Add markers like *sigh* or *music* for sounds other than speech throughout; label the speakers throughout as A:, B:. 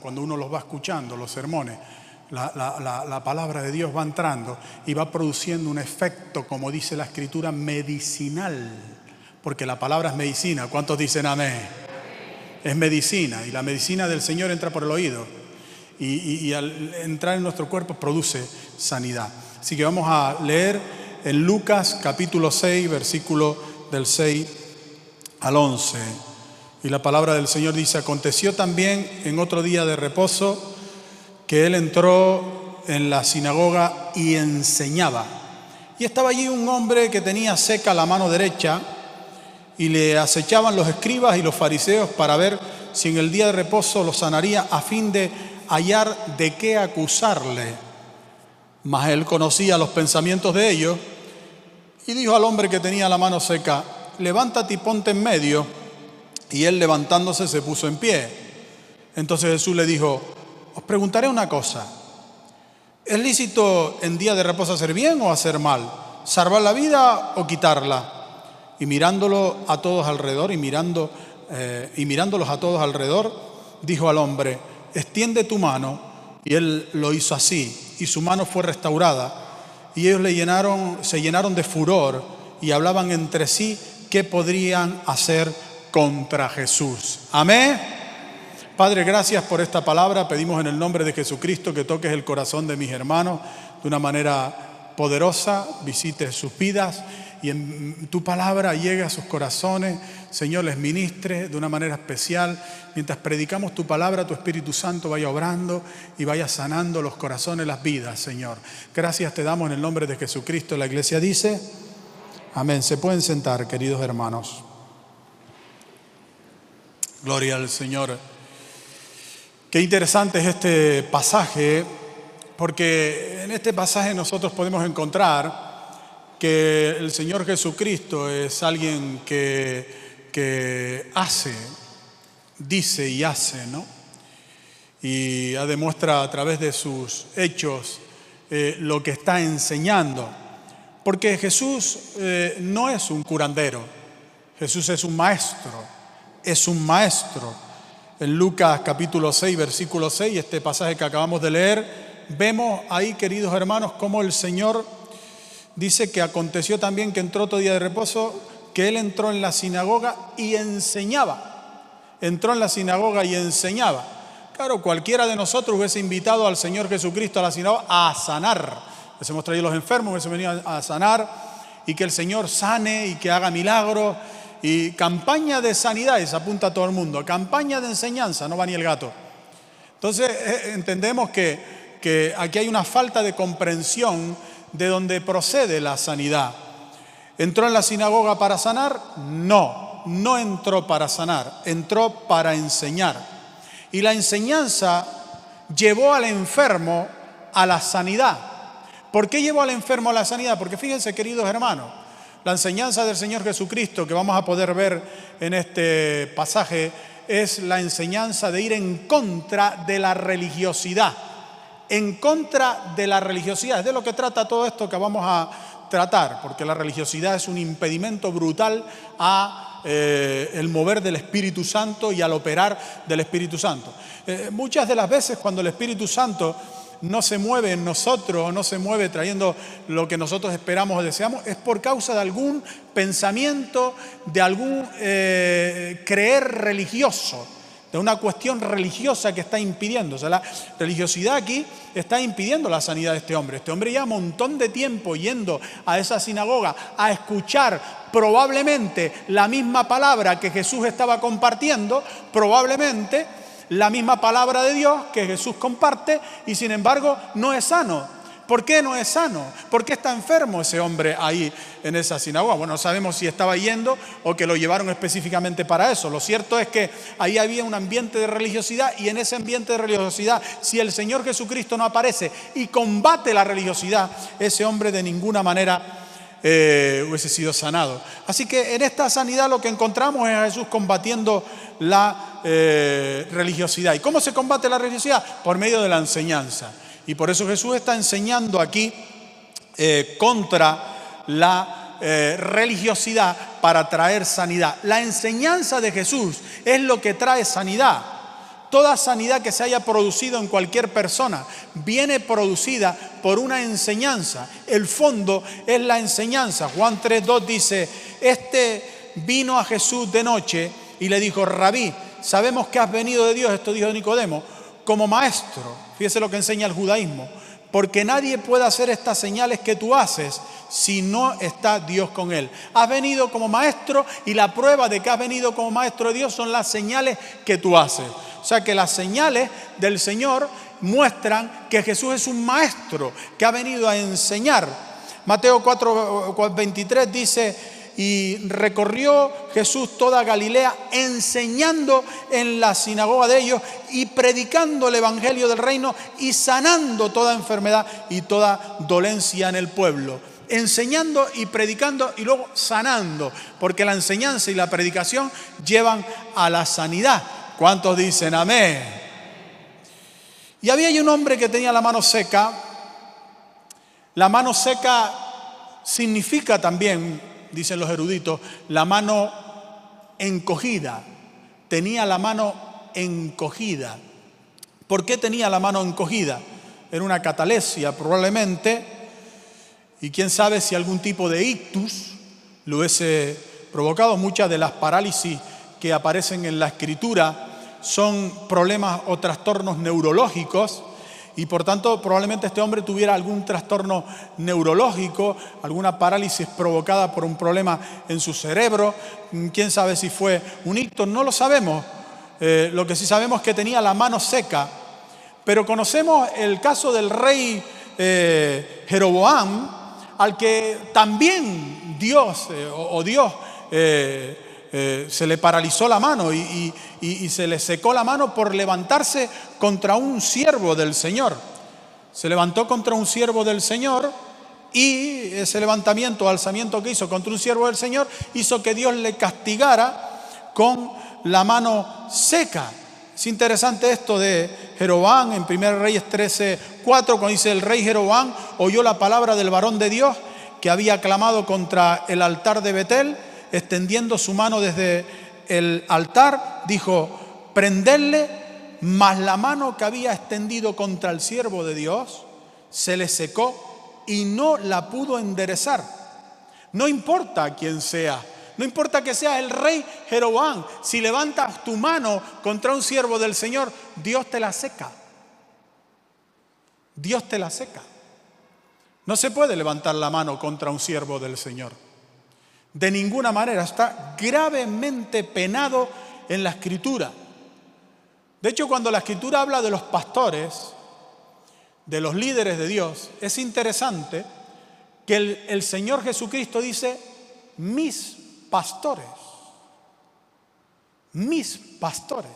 A: cuando uno los va escuchando, los sermones, la, la, palabra de Dios va entrando y va produciendo un efecto, como dice la escritura, medicinal. Porque la palabra es medicina. ¿Cuántos dicen amén? Es medicina y la medicina del Señor entra por el oído y, y al entrar en nuestro cuerpo produce sanidad. Así que vamos a leer en Lucas capítulo 6, versículo del 6 al 11. Y la palabra del Señor dice, aconteció también en otro día de reposo que él entró en la sinagoga y enseñaba. Y estaba allí un hombre que tenía seca la mano derecha y le acechaban los escribas y los fariseos para ver si en el día de reposo lo sanaría a fin de hallar de qué acusarle. Mas él conocía los pensamientos de ellos y dijo al hombre que tenía la mano seca, levántate y ponte en medio. Y él levantándose se puso en pie. Entonces Jesús le dijo, os preguntaré una cosa. ¿Es lícito en día de reposo hacer bien o hacer mal? ¿Salvar la vida o quitarla? Y mirándolo a todos alrededor y, mirando, eh, y mirándolos a todos alrededor, dijo al hombre, extiende tu mano. Y él lo hizo así, y su mano fue restaurada y ellos se llenaron de furor y hablaban entre sí qué podrían hacer contra Jesús. Amén. Padre, gracias por esta palabra. Pedimos en el nombre de Jesucristo que toques el corazón de mis hermanos de una manera poderosa, visites sus vidas y en tu palabra llegue a sus corazones. Señor, les ministre de una manera especial. Mientras predicamos tu palabra, tu Espíritu Santo vaya obrando y vaya sanando los corazones, las vidas, Señor. Gracias te damos en el nombre de Jesucristo. La iglesia dice, amén. Se pueden sentar, queridos hermanos. Gloria al Señor. Qué interesante es este pasaje, porque en este pasaje nosotros podemos encontrar que el Señor Jesucristo es alguien que, que hace, dice y hace, ¿no? Y demuestra a través de sus hechos eh, lo que está enseñando. Porque Jesús eh, no es un curandero, Jesús es un maestro, es un maestro. En Lucas capítulo 6, versículo 6, este pasaje que acabamos de leer, vemos ahí, queridos hermanos, cómo el Señor dice que aconteció también que entró otro día de reposo, que él entró en la sinagoga y enseñaba. Entró en la sinagoga y enseñaba. Claro, cualquiera de nosotros hubiese invitado al Señor Jesucristo a la sinagoga a sanar. Hemos traído los enfermos, hubiese venido a sanar y que el Señor sane y que haga milagros. Y campaña de sanidades apunta a todo el mundo. Campaña de enseñanza, no va ni el gato. Entonces eh, entendemos que, que aquí hay una falta de comprensión de donde procede la sanidad. ¿Entró en la sinagoga para sanar? No, no entró para sanar, entró para enseñar. Y la enseñanza llevó al enfermo a la sanidad. ¿Por qué llevó al enfermo a la sanidad? Porque fíjense, queridos hermanos, la enseñanza del Señor Jesucristo que vamos a poder ver en este pasaje es la enseñanza de ir en contra de la religiosidad en contra de la religiosidad. Es de lo que trata todo esto que vamos a tratar, porque la religiosidad es un impedimento brutal a eh, el mover del Espíritu Santo y al operar del Espíritu Santo. Eh, muchas de las veces cuando el Espíritu Santo no se mueve en nosotros no se mueve trayendo lo que nosotros esperamos o deseamos, es por causa de algún pensamiento, de algún eh, creer religioso de una cuestión religiosa que está impidiendo. O sea, la religiosidad aquí está impidiendo la sanidad de este hombre. Este hombre lleva un montón de tiempo yendo a esa sinagoga a escuchar probablemente la misma palabra que Jesús estaba compartiendo, probablemente la misma palabra de Dios que Jesús comparte y sin embargo no es sano. ¿Por qué no es sano? ¿Por qué está enfermo ese hombre ahí en esa sinagoga? Bueno, no sabemos si estaba yendo o que lo llevaron específicamente para eso. Lo cierto es que ahí había un ambiente de religiosidad y en ese ambiente de religiosidad, si el Señor Jesucristo no aparece y combate la religiosidad, ese hombre de ninguna manera eh, hubiese sido sanado. Así que en esta sanidad lo que encontramos es a Jesús combatiendo la eh, religiosidad. ¿Y cómo se combate la religiosidad? Por medio de la enseñanza. Y por eso Jesús está enseñando aquí eh, contra la eh, religiosidad para traer sanidad. La enseñanza de Jesús es lo que trae sanidad. Toda sanidad que se haya producido en cualquier persona viene producida por una enseñanza. El fondo es la enseñanza. Juan 3.2 dice, este vino a Jesús de noche y le dijo, rabí, sabemos que has venido de Dios, esto dijo Nicodemo, como maestro. Fíjese lo que enseña el judaísmo. Porque nadie puede hacer estas señales que tú haces si no está Dios con él. Has venido como maestro y la prueba de que has venido como maestro de Dios son las señales que tú haces. O sea que las señales del Señor muestran que Jesús es un maestro que ha venido a enseñar. Mateo 4, 23 dice, y recorrió Jesús toda Galilea enseñando en la sinagoga de ellos y predicando el Evangelio del reino y sanando toda enfermedad y toda dolencia en el pueblo. Enseñando y predicando y luego sanando, porque la enseñanza y la predicación llevan a la sanidad. ¿Cuántos dicen amén? Y había un hombre que tenía la mano seca. La mano seca significa también, dicen los eruditos, la mano encogida. Tenía la mano encogida. ¿Por qué tenía la mano encogida? Era una catalesia probablemente, y quién sabe si algún tipo de ictus lo hubiese provocado. Muchas de las parálisis que aparecen en la escritura son problemas o trastornos neurológicos y por tanto probablemente este hombre tuviera algún trastorno neurológico, alguna parálisis provocada por un problema en su cerebro, quién sabe si fue un ictus, no lo sabemos. Eh, lo que sí sabemos es que tenía la mano seca, pero conocemos el caso del rey eh, Jeroboam, al que también Dios eh, o, Dios eh, se le paralizó la mano y, se le secó la mano por levantarse contra un siervo del Señor. Se levantó contra un siervo del Señor y ese levantamiento, alzamiento que hizo contra un siervo del Señor, hizo que Dios le castigara con la mano seca. Es interesante esto de Jeroboam en 1 Reyes 13, 4, cuando dice el rey Jeroboam oyó la palabra del varón de Dios que había clamado contra el altar de Betel extendiendo su mano desde el altar, dijo, prenderle, mas la mano que había extendido contra el siervo de Dios se le secó y no la pudo enderezar. No importa quién sea, no importa que sea el rey Jeroboam, si levantas tu mano contra un siervo del Señor, Dios te la seca. Dios te la seca. No se puede levantar la mano contra un siervo del Señor. De ninguna manera, está gravemente penado en la escritura. De hecho, cuando la escritura habla de los pastores, de los líderes de Dios, es interesante que el, Señor Jesucristo dice, mis pastores, mis pastores.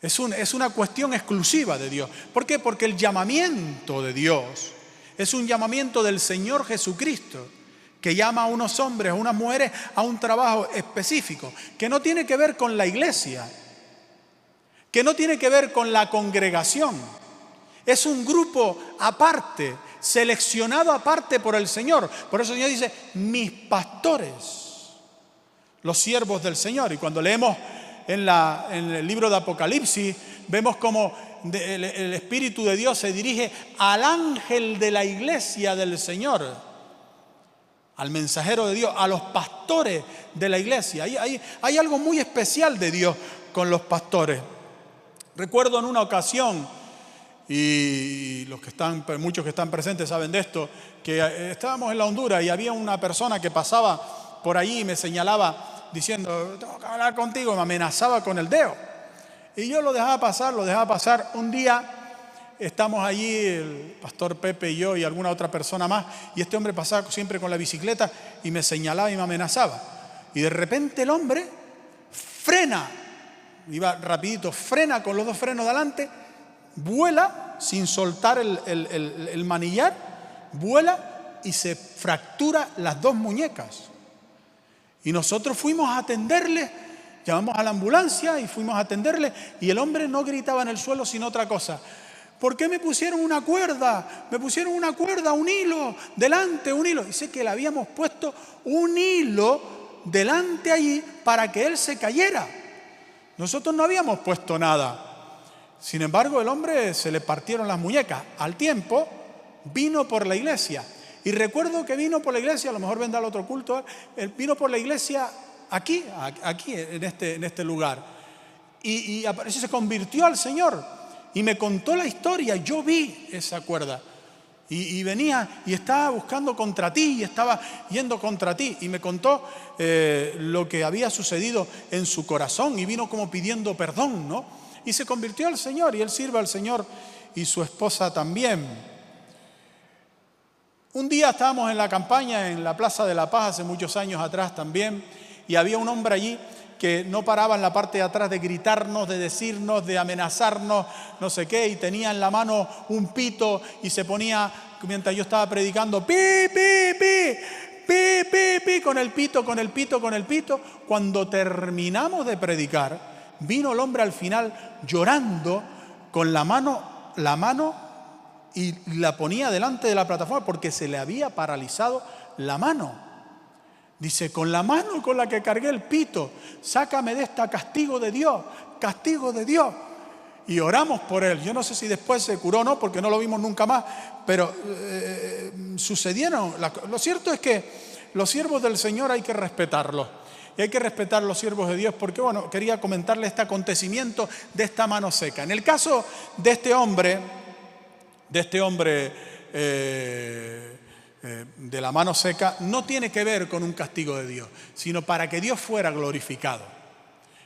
A: Es, es una cuestión exclusiva de Dios. ¿Por qué? Porque el llamamiento de Dios es un llamamiento del Señor Jesucristo que llama a unos hombres, a unas mujeres a un trabajo específico, que no tiene que ver con la iglesia, que no tiene que ver con la congregación. Es un grupo aparte, seleccionado aparte por el Señor. Por eso el Señor dice, mis pastores, los siervos del Señor. Y cuando leemos en, la, en el libro de Apocalipsis, vemos como el Espíritu de Dios se dirige al ángel de la iglesia del Señor al mensajero de Dios, a los pastores de la iglesia. Hay, hay, algo muy especial de Dios con los pastores. Recuerdo en una ocasión, y los que están, muchos que están presentes saben de esto, que eh, estábamos en la Honduras y había una persona que pasaba por allí y me señalaba diciendo, tengo que hablar contigo, me amenazaba con el dedo. Y yo lo dejaba pasar, lo dejaba pasar. Un día estamos allí, el pastor Pepe y yo y alguna otra persona más, y este hombre pasaba siempre con la bicicleta y me señalaba y me amenazaba. Y de repente el hombre frena, iba rapidito, frena con los dos frenos delante, vuela sin soltar el, el manillar, vuela y se fractura las dos muñecas. Y nosotros fuimos a atenderle, llamamos a la ambulancia y fuimos a atenderle, y el hombre no gritaba en el suelo sino otra cosa. ¿Por qué me pusieron una cuerda? Me pusieron una cuerda, un hilo, delante, un hilo. Dice que le habíamos puesto un hilo delante allí para que él se cayera. Nosotros no habíamos puesto nada. Sin embargo, el hombre se le partieron las muñecas. Al tiempo, vino por la iglesia. Y recuerdo que vino por la iglesia, a lo mejor vendrá al otro culto, vino por la iglesia aquí, aquí, en este, en este lugar. Y, y se convirtió al Señor. Y me contó la historia, yo vi esa cuerda. Y, venía y estaba buscando contra ti y estaba yendo contra ti. Y me contó eh, lo que había sucedido en su corazón y vino como pidiendo perdón, ¿no? Y se convirtió al Señor y él sirve al Señor y su esposa también. Un día estábamos en la campaña en la Plaza de la Paz, hace muchos años atrás también, y había un hombre allí que no paraba en la parte de atrás de gritarnos, de decirnos, de amenazarnos, no sé qué, y tenía en la mano un pito y se ponía, mientras yo estaba predicando, pi, pi, pi, pi, pi, pi, con el pito, con el pito, con el pito. Cuando terminamos de predicar, vino el hombre al final llorando con la mano, la mano y la ponía delante de la plataforma porque se le había paralizado la mano. Dice, con la mano con la que cargué el pito, sácame de esta castigo de Dios, castigo de Dios. Y oramos por él. Yo no sé si después se curó o no, porque no lo vimos nunca más, pero eh, sucedieron. lo cierto es que los siervos del Señor hay que respetarlos. Y hay que respetar los siervos de Dios porque, bueno, quería comentarle este acontecimiento de esta mano seca. En el caso de este hombre, de este hombre eh, eh, de la mano seca no tiene que ver con un castigo de Dios, sino para que Dios fuera glorificado.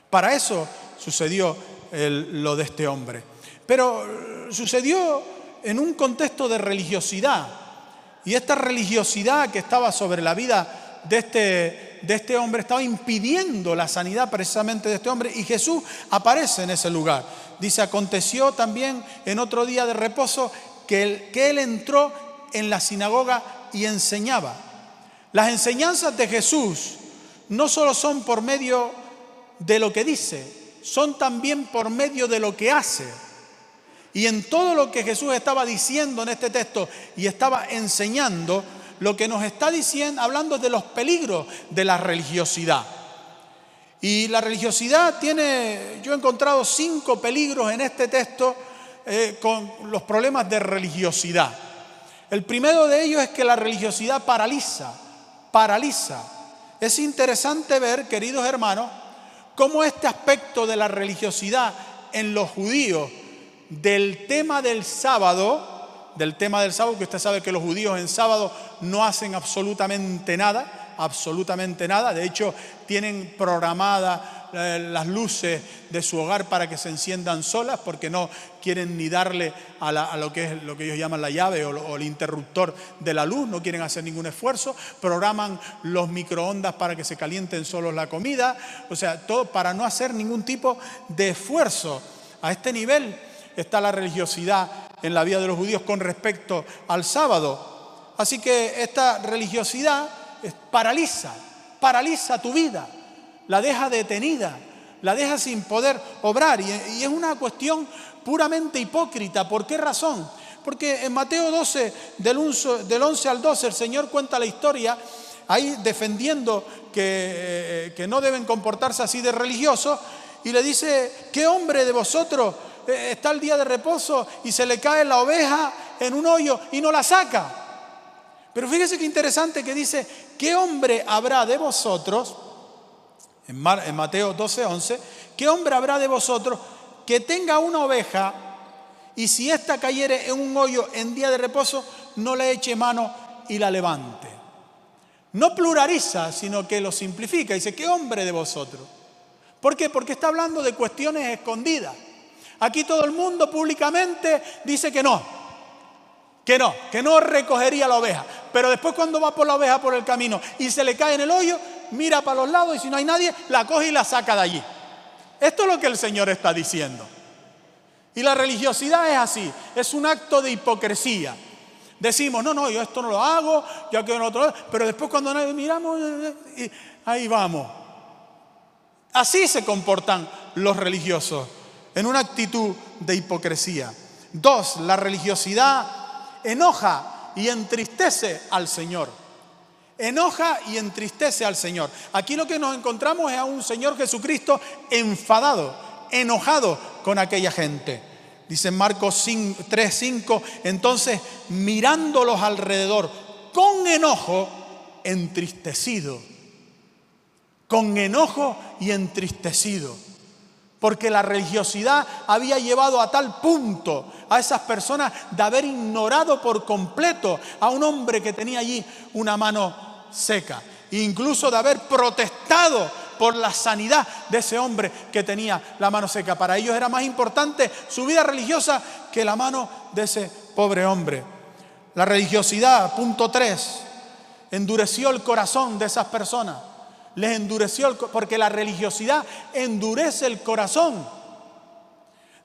A: Para eso sucedió lo de este hombre. Pero sucedió en un contexto de religiosidad. Y esta religiosidad que estaba sobre la vida de este, de este hombre estaba impidiendo la sanidad precisamente de este hombre. Y Jesús aparece en ese lugar. Dice, aconteció también en otro día de reposo que que él entró en la sinagoga y enseñaba. Las enseñanzas de Jesús no solo son por medio de lo que dice, son también por medio de lo que hace. Y en todo lo que Jesús estaba diciendo en este texto y estaba enseñando, lo que nos está diciendo, hablando de los peligros de la religiosidad. Y la religiosidad tiene, yo he encontrado cinco peligros en este texto eh, con los problemas de religiosidad. El primero de ellos es que la religiosidad paraliza, paraliza. Es interesante ver, queridos hermanos, cómo este aspecto de la religiosidad en los judíos, del tema del sábado, del tema del sábado, que usted sabe que los judíos en sábado no hacen absolutamente nada, absolutamente nada, de hecho tienen programada eh, las luces de su hogar para que se enciendan solas porque no quieren ni darle a, lo que es lo que ellos llaman la llave o, el interruptor de la luz, no quieren hacer ningún esfuerzo, programan los microondas para que se calienten solo la comida, o sea, todo para no hacer ningún tipo de esfuerzo. A este nivel está la religiosidad en la vida de los judíos con respecto al sábado. Así que esta religiosidad paraliza, paraliza tu vida la deja detenida, la deja sin poder obrar. Y, es una cuestión puramente hipócrita. ¿Por qué razón? Porque en Mateo 12, del 11, al 12, el Señor cuenta la historia ahí defendiendo que, que, no deben comportarse así de religiosos, y le dice, ¿qué hombre de vosotros eh, está el día de reposo y se le cae la oveja en un hoyo y no la saca? Pero fíjese qué interesante que dice, ¿qué hombre habrá de vosotros en Mateo 12, 11, ¿qué hombre habrá de vosotros que tenga una oveja y si ésta cayere en un hoyo en día de reposo, no le eche mano y la levante? No pluraliza, sino que lo simplifica. Dice, ¿qué hombre de vosotros? ¿Por qué? Porque está hablando de cuestiones escondidas. Aquí todo el mundo públicamente dice que no, que no, que no recogería la oveja. Pero después cuando va por la oveja por el camino y se le cae en el hoyo, mira para los lados y si no hay nadie, la coge y la saca de allí. Esto es lo que el Señor está diciendo. Y la religiosidad es así, es un acto de hipocresía. Decimos, no, no, yo esto no lo hago, yo quiero otro, pero después cuando miramos, ahí vamos. Así se comportan los religiosos, en una actitud de hipocresía. Dos, la religiosidad enoja y entristece al Señor. Enoja y entristece al Señor. Aquí lo que nos encontramos es a un Señor Jesucristo enfadado, enojado con aquella gente. Dice Marcos 3:5, entonces mirándolos alrededor con enojo, entristecido. Con enojo y entristecido porque la religiosidad había llevado a tal punto a esas personas de haber ignorado por completo a un hombre que tenía allí una mano seca, incluso de haber protestado por la sanidad de ese hombre que tenía la mano seca. Para ellos era más importante su vida religiosa que la mano de ese pobre hombre. La religiosidad, punto 3, endureció el corazón de esas personas les endureció, porque la religiosidad endurece el corazón.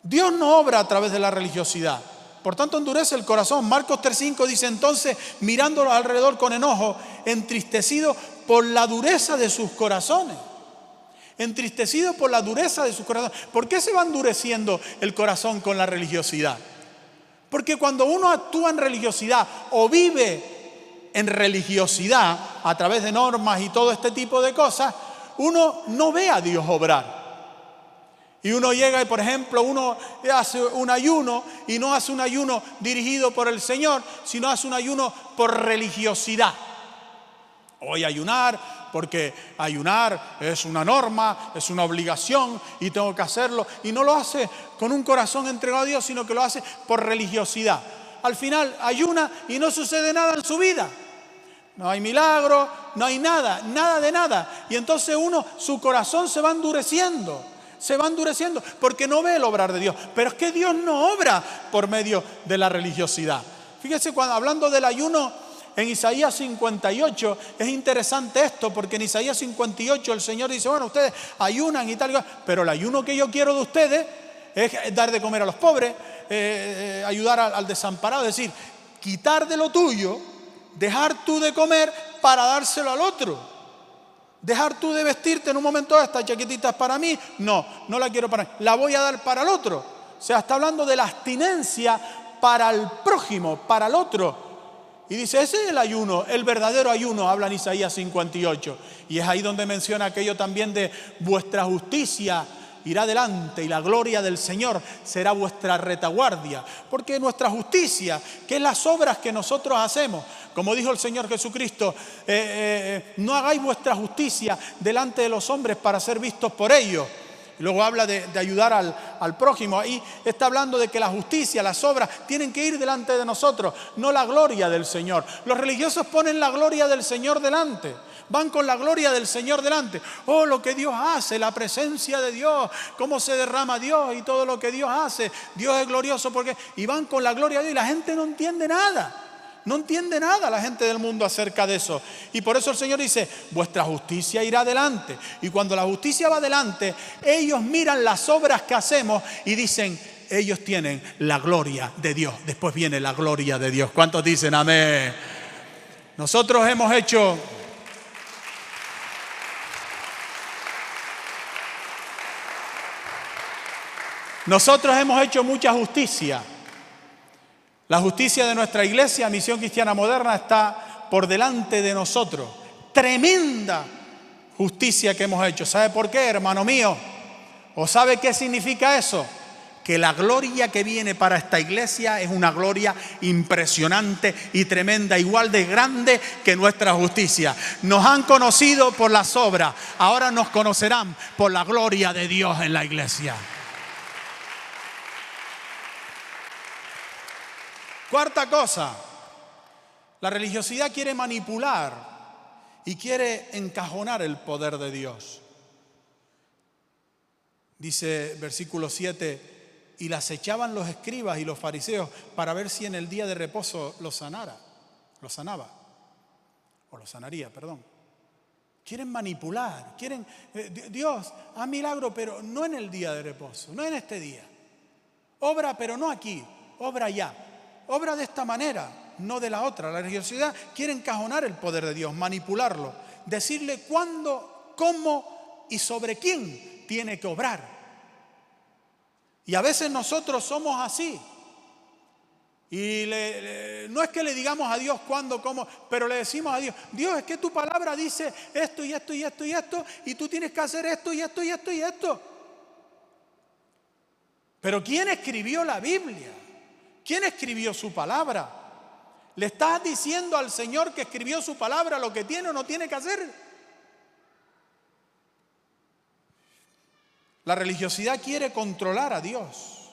A: Dios no obra a través de la religiosidad. Por tanto, endurece el corazón. Marcos 3.5 dice entonces, mirándolo alrededor con enojo, entristecido por la dureza de sus corazones. Entristecido por la dureza de sus corazones. ¿Por qué se va endureciendo el corazón con la religiosidad? Porque cuando uno actúa en religiosidad o vive en religiosidad, a través de normas y todo este tipo de cosas, uno no ve a Dios obrar. Y uno llega y, por ejemplo, uno hace un ayuno y no hace un ayuno dirigido por el Señor, sino hace un ayuno por religiosidad. Voy a ayunar porque ayunar es una norma, es una obligación y tengo que hacerlo. Y no lo hace con un corazón entregado a Dios, sino que lo hace por religiosidad al final ayuna y no sucede nada en su vida. No hay milagro, no hay nada, nada de nada. Y entonces uno, su corazón se va endureciendo, se va endureciendo porque no ve el obrar de Dios. Pero es que Dios no obra por medio de la religiosidad. Fíjese, cuando hablando del ayuno en Isaías 58, es interesante esto, porque en Isaías 58 el Señor dice, bueno, ustedes ayunan y tal, pero el ayuno que yo quiero de ustedes es dar de comer a los pobres, eh, eh, ayudar al, desamparado, es decir, quitar de lo tuyo, dejar tú de comer para dárselo al otro. Dejar tú de vestirte en un momento, esta chaquetita es para mí, no, no la quiero para mí, la voy a dar para el otro. O sea, está hablando de la abstinencia para el prójimo, para el otro. Y dice, ese es el ayuno, el verdadero ayuno, habla en Isaías 58. Y es ahí donde menciona aquello también de vuestra justicia irá delante y la gloria del Señor será vuestra retaguardia. Porque nuestra justicia, que es las obras que nosotros hacemos, como dijo el Señor Jesucristo, eh, eh, eh, no hagáis vuestra justicia delante de los hombres para ser vistos por ellos. Luego habla de, ayudar al, al, prójimo. Ahí está hablando de que la justicia, las obras, tienen que ir delante de nosotros, no la gloria del Señor. Los religiosos ponen la gloria del Señor delante van con la gloria del Señor delante. Oh, lo que Dios hace, la presencia de Dios, cómo se derrama Dios y todo lo que Dios hace. Dios es glorioso porque... Y van con la gloria de Dios y la gente no entiende nada. No entiende nada la gente del mundo acerca de eso. Y por eso el Señor dice, vuestra justicia irá adelante. Y cuando la justicia va adelante, ellos miran las obras que hacemos y dicen, ellos tienen la gloria de Dios. Después viene la gloria de Dios. ¿Cuántos dicen amén? Nosotros hemos hecho Nosotros hemos hecho mucha justicia. La justicia de nuestra iglesia, Misión Cristiana Moderna, está por delante de nosotros. Tremenda justicia que hemos hecho. ¿Sabe por qué, hermano mío? ¿O sabe qué significa eso? Que la gloria que viene para esta iglesia es una gloria impresionante y tremenda, igual de grande que nuestra justicia. Nos han conocido por las obras, ahora nos conocerán por la gloria de Dios en la iglesia. Cuarta cosa, la religiosidad quiere manipular y quiere encajonar el poder de Dios. Dice versículo 7, y las echaban los escribas y los fariseos para ver si en el día de reposo los sanara, los sanaba, o los sanaría, perdón. Quieren manipular, quieren, eh, Dios, a milagro, pero no en el día de reposo, no en este día. Obra, pero no aquí, obra ya obra de esta manera, no de la otra. La religiosidad quiere encajonar el poder de Dios, manipularlo, decirle cuándo, cómo y sobre quién tiene que obrar. Y a veces nosotros somos así. Y no es que le digamos a Dios cuándo, cómo, pero le decimos a Dios, Dios, es que tu palabra dice esto y esto y esto y esto, y tú tienes que hacer esto y esto y esto y esto. Pero ¿quién escribió la Biblia? ¿Quién escribió su palabra? ¿Le estás diciendo al Señor que escribió su palabra lo que tiene o no tiene que hacer? La religiosidad quiere controlar a Dios.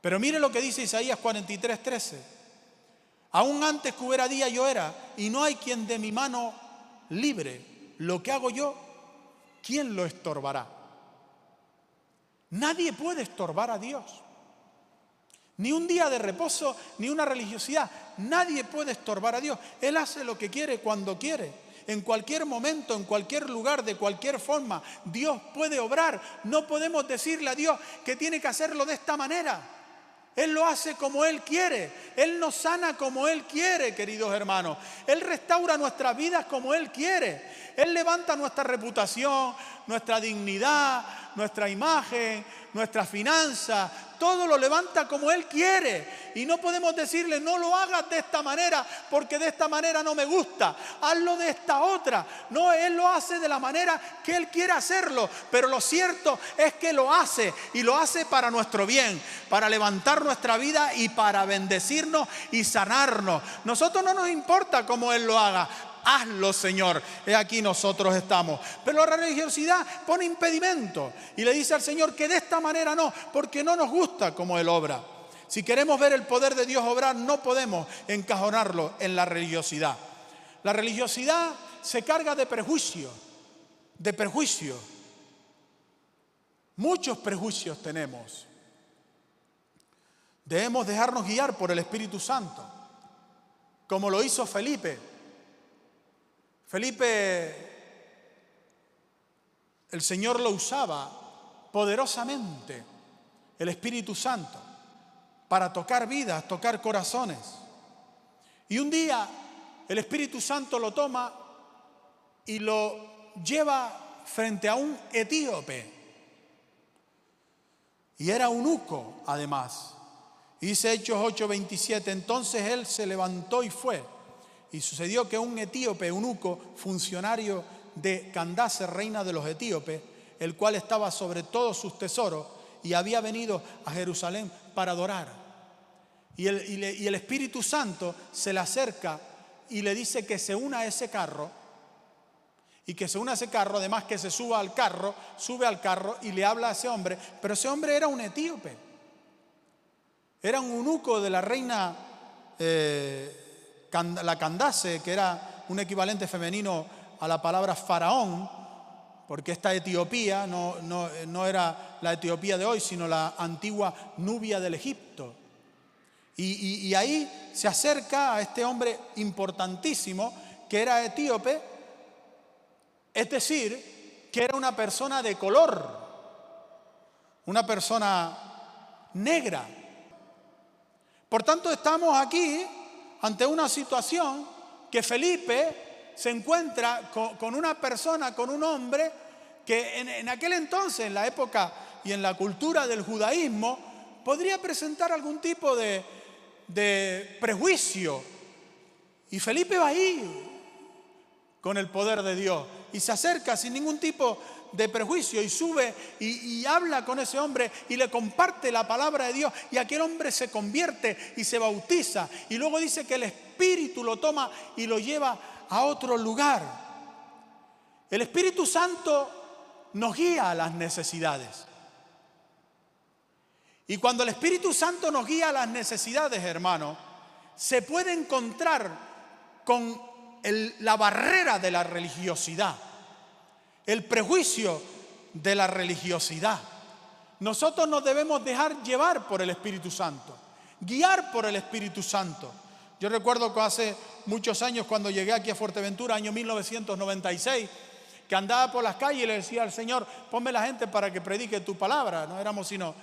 A: Pero mire lo que dice Isaías 43, 13. Aún antes que hubiera día yo era, y no hay quien de mi mano libre. Lo que hago yo, ¿quién lo estorbará? Nadie puede estorbar a Dios. Ni un día de reposo, ni una religiosidad. Nadie puede estorbar a Dios. Él hace lo que quiere cuando quiere. En cualquier momento, en cualquier lugar, de cualquier forma, Dios puede obrar. No podemos decirle a Dios que tiene que hacerlo de esta manera. Él lo hace como Él quiere. Él nos sana como Él quiere, queridos hermanos. Él restaura nuestras vidas como Él quiere. Él levanta nuestra reputación, nuestra dignidad, nuestra imagen, nuestra finanza, todo lo levanta como Él quiere. Y no podemos decirle, no lo hagas de esta manera, porque de esta manera no me gusta. Hazlo de esta otra. No, Él lo hace de la manera que Él quiere hacerlo. Pero lo cierto es que lo hace y lo hace para nuestro bien, para levantar nuestra vida y para bendecirnos y sanarnos. Nosotros no nos importa cómo Él lo haga hazlo Señor. He aquí nosotros estamos. Pero la religiosidad pone impedimento y le dice al Señor que de esta manera no, porque no nos gusta como Él obra. Si queremos ver el poder de Dios obrar, no podemos encajonarlo en la religiosidad. La religiosidad se carga de prejuicio, de prejuicio. Muchos prejuicios tenemos. Debemos dejarnos guiar por el Espíritu Santo, como lo hizo Felipe Felipe, el Señor lo usaba poderosamente, el Espíritu Santo, para tocar vidas, tocar corazones. Y un día el Espíritu Santo lo toma y lo lleva frente a un etíope. Y era eunuco, además. Dice Hechos 8:27, entonces él se levantó y fue y sucedió que un etíope eunuco, funcionario de Candace, reina de los etíopes, el cual estaba sobre todos sus tesoros y había venido a Jerusalén para adorar. Y el, Espíritu Santo se le acerca y le dice que se una a ese carro y que se una a ese carro, además que se suba al carro, sube al carro y le habla a ese hombre, pero ese hombre era un etíope, era un eunuco de la reina eh, la Candace, que era un equivalente femenino a la palabra faraón, porque esta Etiopía no, no, era la Etiopía de hoy, sino la antigua Nubia del Egipto. Y, y, ahí se acerca a este hombre importantísimo que era etíope, es decir, que era una persona de color, una persona negra. Por tanto, estamos aquí ante una situación que Felipe se encuentra con, una persona, con un hombre que en, aquel entonces, en la época y en la cultura del judaísmo, podría presentar algún tipo de, prejuicio. Y Felipe va ahí con el poder de Dios y se acerca sin ningún tipo de prejuicio y sube y, habla con ese hombre y le comparte la palabra de Dios y aquel hombre se convierte y se bautiza y luego dice que el Espíritu lo toma y lo lleva a otro lugar. El Espíritu Santo nos guía a las necesidades. Y cuando el Espíritu Santo nos guía a las necesidades, hermano, se puede encontrar con la barrera de la religiosidad el prejuicio de la religiosidad. Nosotros nos debemos dejar llevar por el Espíritu Santo, guiar por el Espíritu Santo. Yo recuerdo que hace muchos años cuando llegué aquí a Fuerteventura, año 1996, que andaba por las calles y le decía al Señor, ponme la gente para que predique tu palabra. No éramos sino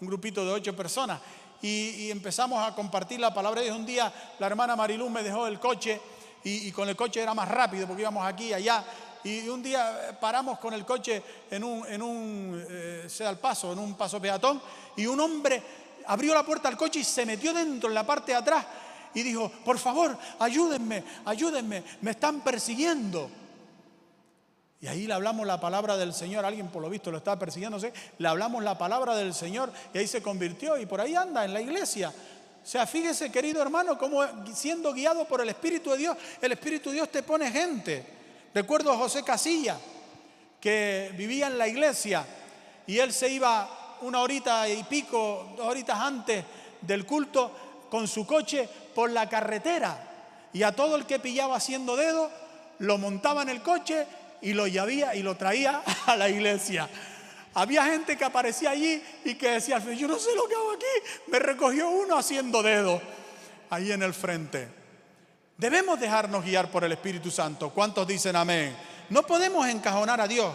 A: un grupito de ocho personas. Y, empezamos a compartir la palabra de. Un día la hermana Marilú me dejó el coche y, y, con el coche era más rápido porque íbamos aquí y allá y un día eh, paramos con el coche en un, en un eh, el paso, en un paso peatón, y un hombre abrió la puerta al coche y se metió dentro en la parte de atrás y dijo, por favor, ayúdenme, ayúdenme, me están persiguiendo. Y ahí le hablamos la palabra del Señor, alguien por lo visto lo estaba persiguiendo, le hablamos la palabra del Señor y ahí se convirtió y por ahí anda en la iglesia. O sea, fíjese querido hermano, como siendo guiado por el Espíritu de Dios, el Espíritu de Dios te pone gente. Recuerdo a José Casilla, que vivía en la iglesia y él se iba una horita y pico, dos horitas antes del culto con su coche por la carretera y a todo el que pillaba haciendo dedo lo montaba en el coche y lo llevaba y lo traía *laughs* a la iglesia. Había gente que aparecía allí y que decía, yo no sé lo que hago aquí, me recogió uno haciendo dedo ahí en el frente. Debemos dejarnos guiar por el Espíritu Santo. ¿Cuántos dicen amén? No podemos encajonar a Dios.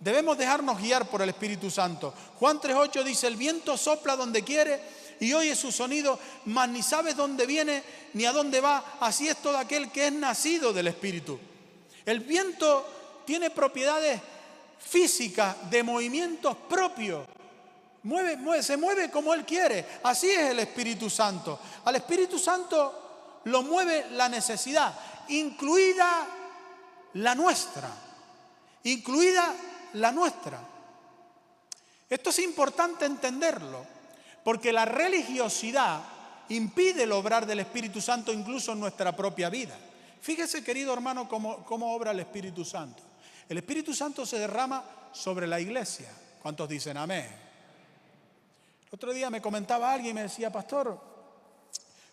A: Debemos dejarnos guiar por el Espíritu Santo. Juan 3.8 dice, el viento sopla donde quiere y oye su sonido, mas ni sabes dónde viene ni a dónde va. Así es todo aquel que es nacido del Espíritu. El viento tiene propiedades físicas de movimientos propios. Se mueve como Él quiere. Así es el Espíritu Santo. Al Espíritu Santo lo mueve la necesidad, incluida la nuestra. Incluida la nuestra. Esto es importante entenderlo, porque la religiosidad impide el obrar del Espíritu Santo incluso en nuestra propia vida. Fíjese, querido hermano, cómo, cómo obra el Espíritu Santo. El Espíritu Santo se derrama sobre la iglesia. ¿Cuántos dicen amén? El otro día me comentaba alguien y me decía, pastor,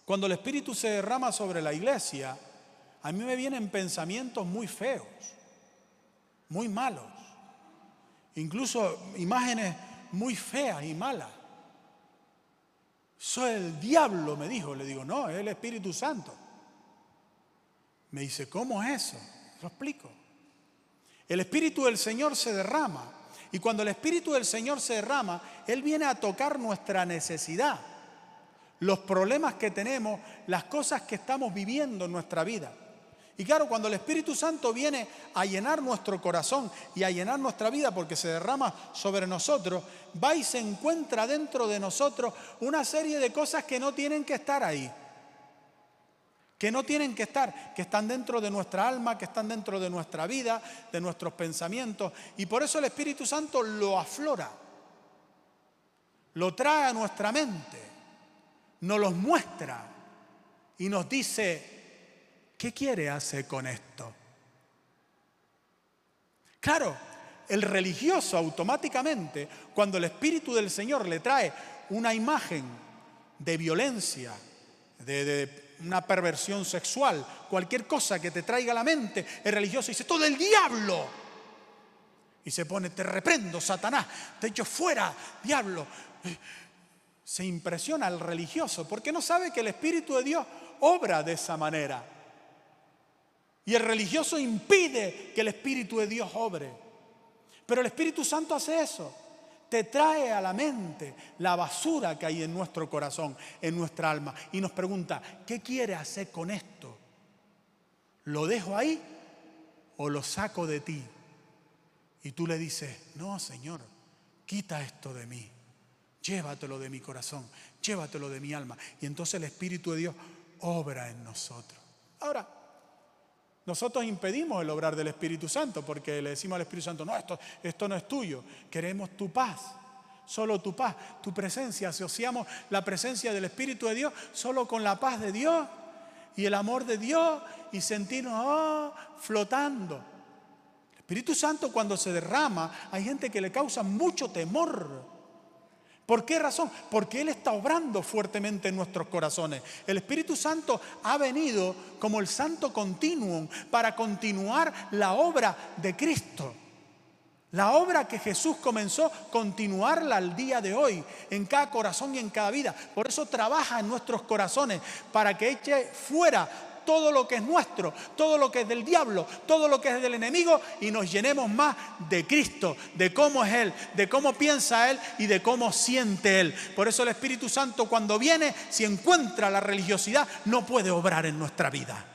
A: cuando el Espíritu se derrama sobre la iglesia, a mí me vienen pensamientos muy feos, muy malos, incluso imágenes muy feas y malas. Soy el diablo, me dijo. Le digo, no, es el Espíritu Santo. Me dice, ¿cómo es eso? Lo explico. El Espíritu del Señor se derrama. Y cuando el Espíritu del Señor se derrama, Él viene a tocar nuestra necesidad, los problemas que tenemos, las cosas que estamos viviendo en nuestra vida. Y claro, cuando el Espíritu Santo viene a llenar nuestro corazón y a llenar nuestra vida porque se derrama sobre nosotros, va y se encuentra dentro de nosotros una serie de cosas que no tienen que estar ahí que no tienen que estar, que están dentro de nuestra alma, que están dentro de nuestra vida, de nuestros pensamientos. Y por eso el Espíritu Santo lo aflora, lo trae a nuestra mente, nos los muestra y nos dice, ¿qué quiere hacer con esto? Claro, el religioso automáticamente, cuando el Espíritu del Señor le trae una imagen de violencia, de, una perversión sexual, cualquier cosa que te traiga a la mente, el religioso dice, todo el diablo. Y se pone, te reprendo, Satanás, te echo fuera, diablo. Se impresiona al religioso porque no sabe que el Espíritu de Dios obra de esa manera. Y el religioso impide que el Espíritu de Dios obre. Pero el Espíritu Santo hace eso te trae a la mente la basura que hay en nuestro corazón, en nuestra alma, y nos pregunta, ¿qué quiere hacer con esto? ¿Lo dejo ahí o lo saco de ti? Y tú le dices, no, Señor, quita esto de mí, llévatelo de mi corazón, llévatelo de mi alma. Y entonces el Espíritu de Dios obra en nosotros. Ahora, nosotros impedimos el obrar del Espíritu Santo porque le decimos al Espíritu Santo, no, esto, esto no es tuyo, queremos tu paz, solo tu paz, tu presencia. Asociamos la presencia del Espíritu de Dios solo con la paz de Dios y el amor de Dios y sentirnos oh, flotando. El Espíritu Santo cuando se derrama hay gente que le causa mucho temor. ¿Por qué razón? Porque Él está obrando fuertemente en nuestros corazones. El Espíritu Santo ha venido como el santo continuum para continuar la obra de Cristo. La obra que Jesús comenzó, continuarla al día de hoy, en cada corazón y en cada vida. Por eso trabaja en nuestros corazones, para que eche fuera todo lo que es nuestro, todo lo que es del diablo, todo lo que es del enemigo y nos llenemos más de Cristo, de cómo es Él, de cómo piensa Él y de cómo siente Él. Por eso el Espíritu Santo cuando viene, si encuentra la religiosidad, no puede obrar en nuestra vida.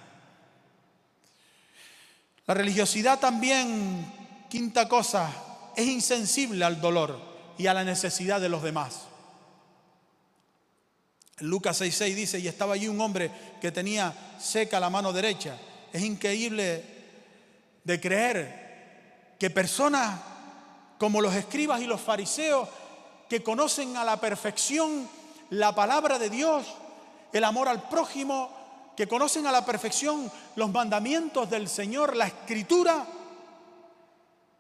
A: La religiosidad también, quinta cosa, es insensible al dolor y a la necesidad de los demás. Lucas 6:6 dice, y estaba allí un hombre que tenía seca la mano derecha. Es increíble de creer que personas como los escribas y los fariseos que conocen a la perfección la palabra de Dios, el amor al prójimo, que conocen a la perfección los mandamientos del Señor, la escritura,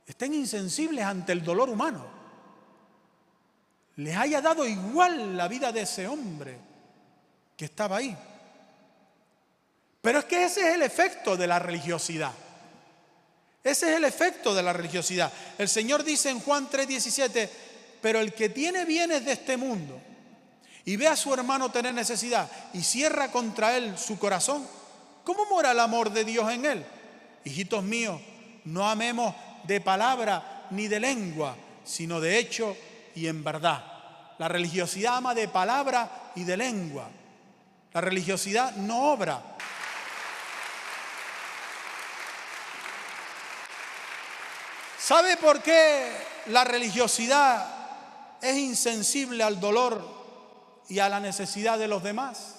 A: estén insensibles ante el dolor humano. Les haya dado igual la vida de ese hombre que estaba ahí. Pero es que ese es el efecto de la religiosidad. Ese es el efecto de la religiosidad. El Señor dice en Juan 3:17, pero el que tiene bienes de este mundo y ve a su hermano tener necesidad y cierra contra él su corazón, ¿cómo mora el amor de Dios en él? Hijitos míos, no amemos de palabra ni de lengua, sino de hecho y en verdad. La religiosidad ama de palabra y de lengua. La religiosidad no obra. ¿Sabe por qué la religiosidad es insensible al dolor y a la necesidad de los demás?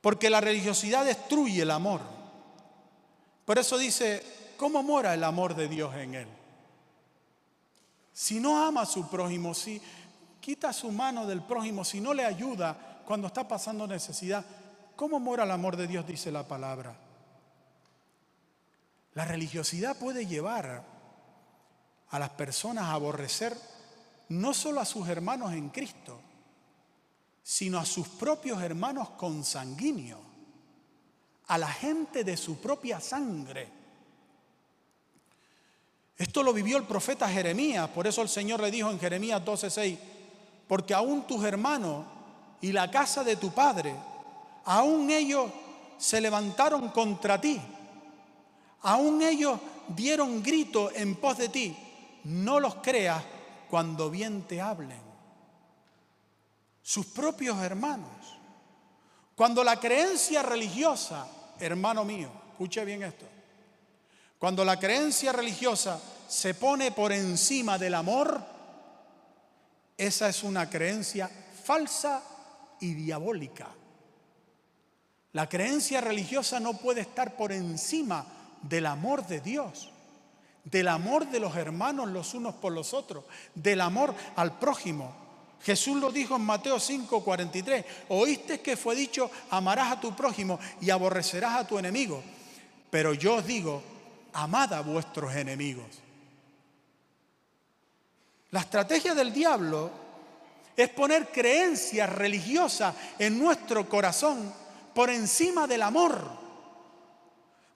A: Porque la religiosidad destruye el amor. Por eso dice, ¿cómo mora el amor de Dios en él? Si no ama a su prójimo, si quita su mano del prójimo, si no le ayuda cuando está pasando necesidad, ¿cómo mora el amor de Dios? Dice la palabra. La religiosidad puede llevar a las personas a aborrecer no solo a sus hermanos en Cristo, sino a sus propios hermanos consanguíneos, a la gente de su propia sangre. Esto lo vivió el profeta Jeremías, por eso el Señor le dijo en Jeremías 12:6, porque aún tus hermanos y la casa de tu padre, aún ellos se levantaron contra ti Aún ellos dieron grito en pos de ti. No los creas cuando bien te hablen. Sus propios hermanos. Cuando la creencia religiosa, hermano mío, escuche bien esto. Cuando la creencia religiosa se pone por encima del amor, esa es una creencia falsa y diabólica. La creencia religiosa no puede estar por encima del amor de Dios, del amor de los hermanos los unos por los otros, del amor al prójimo. Jesús lo dijo en Mateo 5, 43. Oíste que fue dicho, amarás a tu prójimo y aborrecerás a tu enemigo. Pero yo os digo, amad a vuestros enemigos. La estrategia del diablo es poner creencias religiosas en nuestro corazón por encima del amor.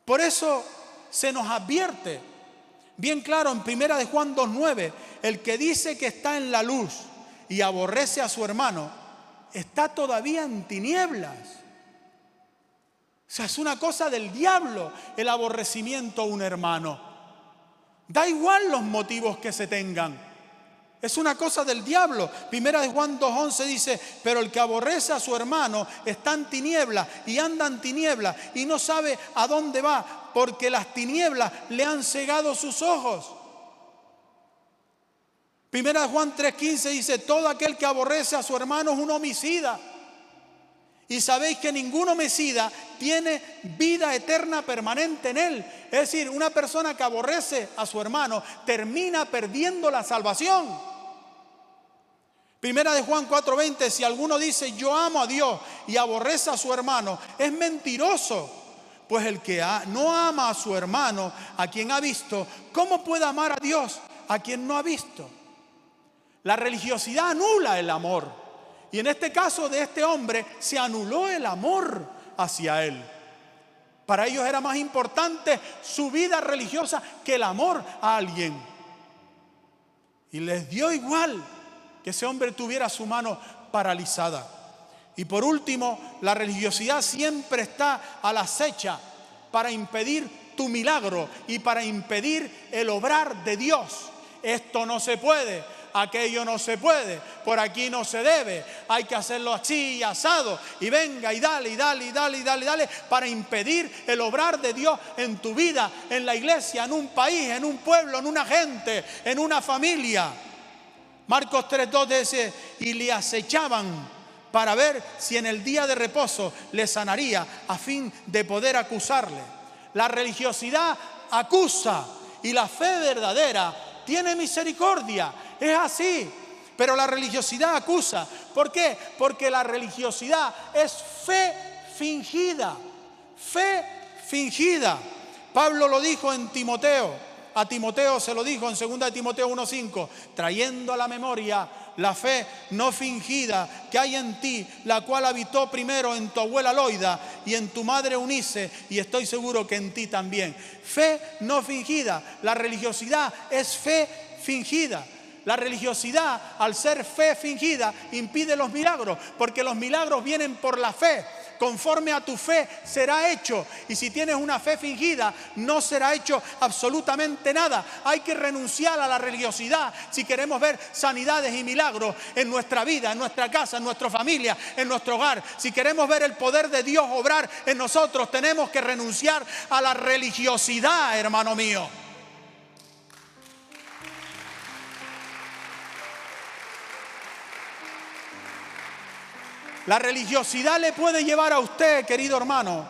A: Por eso se nos advierte bien claro en primera de Juan 2:9, el que dice que está en la luz y aborrece a su hermano, está todavía en tinieblas. O sea, es una cosa del diablo el aborrecimiento a un hermano. Da igual los motivos que se tengan. Es una cosa del diablo. Primera de Juan 2.11 dice, pero el que aborrece a su hermano está en tiniebla y anda en tiniebla y no sabe a dónde va porque las tinieblas le han cegado sus ojos. Primera de Juan 3.15 dice, todo aquel que aborrece a su hermano es un homicida. Y sabéis que ningún homicida tiene vida eterna permanente en él. Es decir, una persona que aborrece a su hermano termina perdiendo la salvación. Primera de Juan 4:20, si alguno dice yo amo a Dios y aborrece a su hermano, es mentiroso. Pues el que no ama a su hermano, a quien ha visto, ¿cómo puede amar a Dios a quien no ha visto? La religiosidad anula el amor. Y en este caso de este hombre se anuló el amor hacia él. Para ellos era más importante su vida religiosa que el amor a alguien. Y les dio igual que ese hombre tuviera su mano paralizada. Y por último, la religiosidad siempre está a la acecha para impedir tu milagro y para impedir el obrar de Dios. Esto no se puede, aquello no se puede, por aquí no se debe, hay que hacerlo así y asado, y venga y dale, y dale, y dale, y dale, y dale, para impedir el obrar de Dios en tu vida, en la iglesia, en un país, en un pueblo, en una gente, en una familia. Marcos 3.2 dice, y le acechaban para ver si en el día de reposo le sanaría a fin de poder acusarle. La religiosidad acusa y la fe verdadera tiene misericordia. Es así. Pero la religiosidad acusa. ¿Por qué? Porque la religiosidad es fe fingida. Fe fingida. Pablo lo dijo en Timoteo. A Timoteo se lo dijo en 2 Timoteo 1.5, trayendo a la memoria la fe no fingida que hay en ti, la cual habitó primero en tu abuela Loida y en tu madre Unice, y estoy seguro que en ti también. Fe no fingida, la religiosidad es fe fingida. La religiosidad, al ser fe fingida, impide los milagros, porque los milagros vienen por la fe conforme a tu fe será hecho. Y si tienes una fe fingida, no será hecho absolutamente nada. Hay que renunciar a la religiosidad si queremos ver sanidades y milagros en nuestra vida, en nuestra casa, en nuestra familia, en nuestro hogar. Si queremos ver el poder de Dios obrar en nosotros, tenemos que renunciar a la religiosidad, hermano mío. La religiosidad le puede llevar a usted, querido hermano,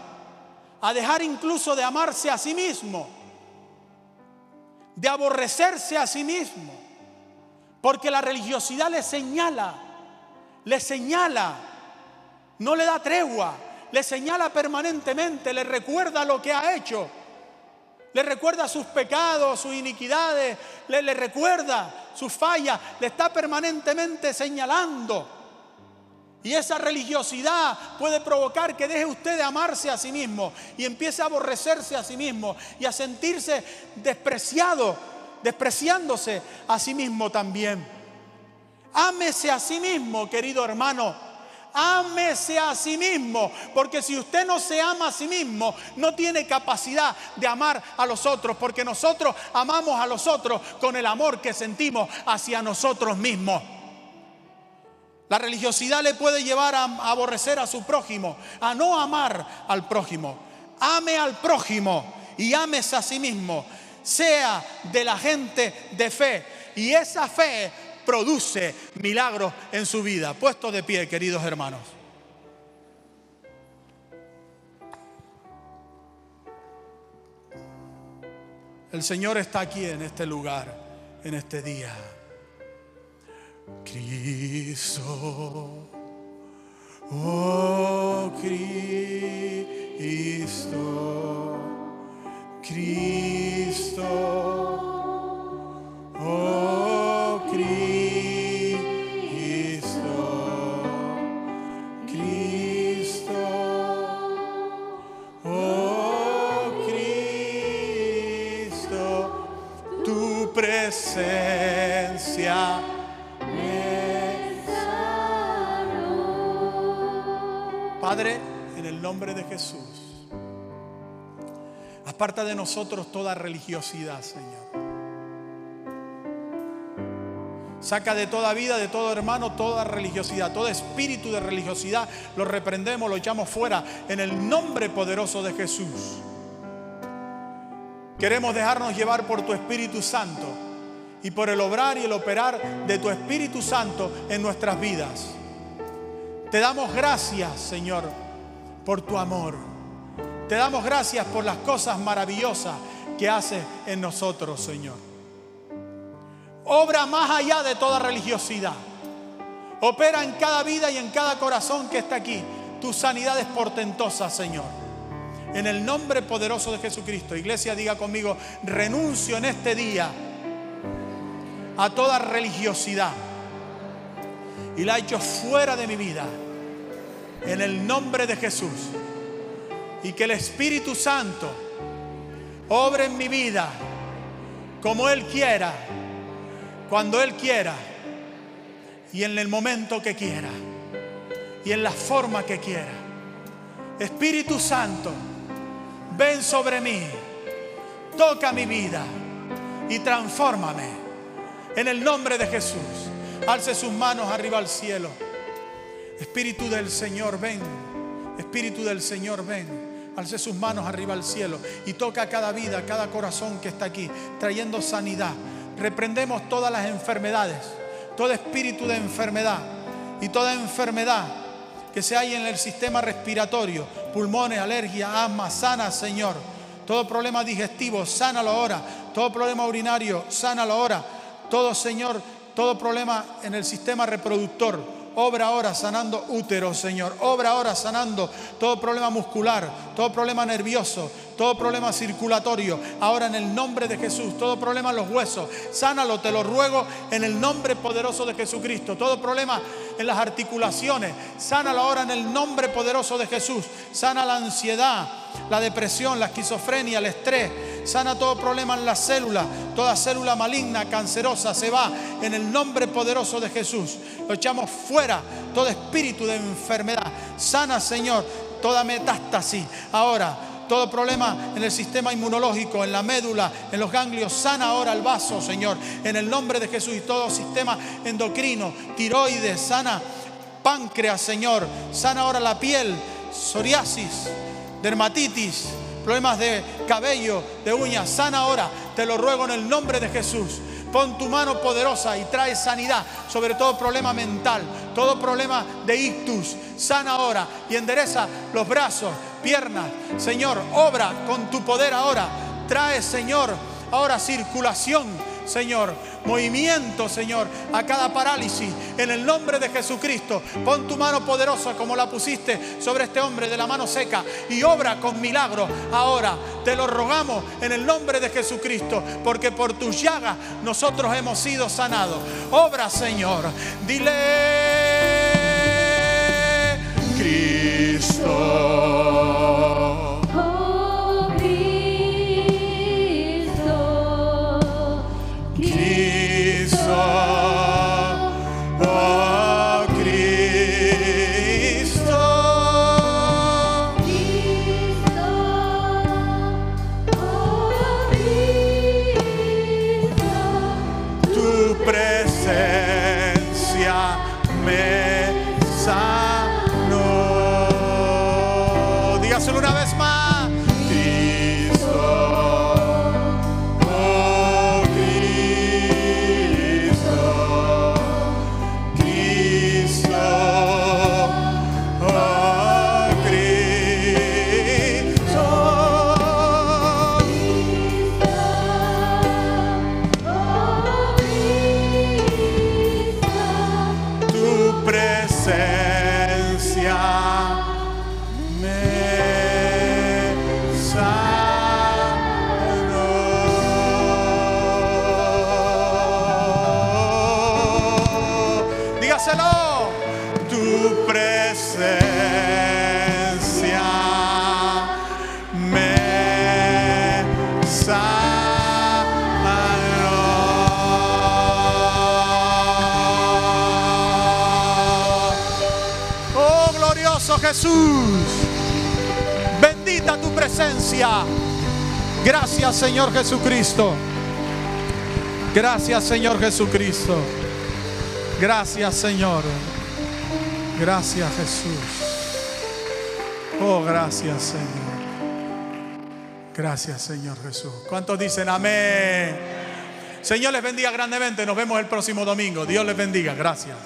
A: a dejar incluso de amarse a sí mismo, de aborrecerse a sí mismo, porque la religiosidad le señala, le señala, no le da tregua, le señala permanentemente, le recuerda lo que ha hecho, le recuerda sus pecados, sus iniquidades, le, le recuerda sus fallas, le está permanentemente señalando. Y esa religiosidad puede provocar que deje usted de amarse a sí mismo y empiece a aborrecerse a sí mismo y a sentirse despreciado, despreciándose a sí mismo también. Ámese a sí mismo, querido hermano. Ámese a sí mismo, porque si usted no se ama a sí mismo, no tiene capacidad de amar a los otros, porque nosotros amamos a los otros con el amor que sentimos hacia nosotros mismos. La religiosidad le puede llevar a aborrecer a su prójimo, a no amar al prójimo. Ame al prójimo y ames a sí mismo. Sea de la gente de fe. Y esa fe produce milagros en su vida. Puesto de pie, queridos hermanos. El Señor está aquí en este lugar, en este día. Cristo, oh Cristo, Cristo, oh Cristo, Cristo, oh Cristo, tu presencia. Padre, en el nombre de Jesús, aparta de nosotros toda religiosidad, Señor. Saca de toda vida, de todo hermano, toda religiosidad, todo espíritu de religiosidad, lo reprendemos, lo echamos fuera en el nombre poderoso de Jesús. Queremos dejarnos llevar por tu Espíritu Santo y por el obrar y el operar de tu Espíritu Santo en nuestras vidas. Te damos gracias, Señor, por tu amor. Te damos gracias por las cosas maravillosas que haces en nosotros, Señor. Obra más allá de toda religiosidad. Opera en cada vida y en cada corazón que está aquí. Tu sanidad es portentosa, Señor. En el nombre poderoso de Jesucristo. Iglesia, diga conmigo, renuncio en este día a toda religiosidad y la hecho fuera de mi vida. En el nombre de Jesús. Y que el Espíritu Santo obre en mi vida como Él quiera, cuando Él quiera y en el momento que quiera y en la forma que quiera. Espíritu Santo, ven sobre mí, toca mi vida y transfórmame en el nombre de Jesús. Alce sus manos arriba al cielo. Espíritu del Señor, ven. Espíritu del Señor, ven. Alce sus manos arriba al cielo y toca cada vida, cada corazón que está aquí, trayendo sanidad. Reprendemos todas las enfermedades, todo espíritu de enfermedad y toda enfermedad que se hay en el sistema respiratorio, pulmones, alergia, asma, sana, Señor. Todo problema digestivo, sánalo ahora. Todo problema urinario, sánalo ahora. Todo, Señor, todo problema en el sistema reproductor, Obra ahora sanando útero, Señor. Obra ahora sanando todo problema muscular, todo problema nervioso, todo problema circulatorio. Ahora en el nombre de Jesús, todo problema en los huesos. Sánalo, te lo ruego, en el nombre poderoso de Jesucristo. Todo problema en las articulaciones. Sánalo ahora en el nombre poderoso de Jesús. Sana la ansiedad, la depresión, la esquizofrenia, el estrés sana todo problema en la célula, toda célula maligna, cancerosa, se va en el nombre poderoso de Jesús. Lo echamos fuera, todo espíritu de enfermedad. Sana, Señor, toda metástasis. Ahora, todo problema en el sistema inmunológico, en la médula, en los ganglios, sana ahora el vaso, Señor, en el nombre de Jesús y todo sistema endocrino, tiroides, sana páncreas, Señor, sana ahora la piel, psoriasis, dermatitis, problemas de cabello, de uñas, sana ahora. Te lo ruego en el nombre de Jesús. Pon tu mano poderosa y trae sanidad sobre todo problema mental, todo problema de ictus. Sana ahora y endereza los brazos, piernas. Señor, obra con tu poder ahora. Trae, Señor, ahora circulación, Señor movimiento, Señor, a cada parálisis. En el nombre de Jesucristo, pon tu mano poderosa como la pusiste sobre este hombre de la mano seca y obra con milagro. Ahora te lo rogamos en el nombre de Jesucristo, porque por tus llagas nosotros hemos sido sanados. Obra, Señor. Dile, Cristo. Señor Jesucristo. Gracias Señor Jesucristo. Gracias Señor. Gracias Jesús. Oh, gracias Señor. Gracias Señor Jesús. ¿Cuántos dicen amén? Señor les bendiga grandemente. Nos vemos el próximo domingo. Dios les bendiga. Gracias.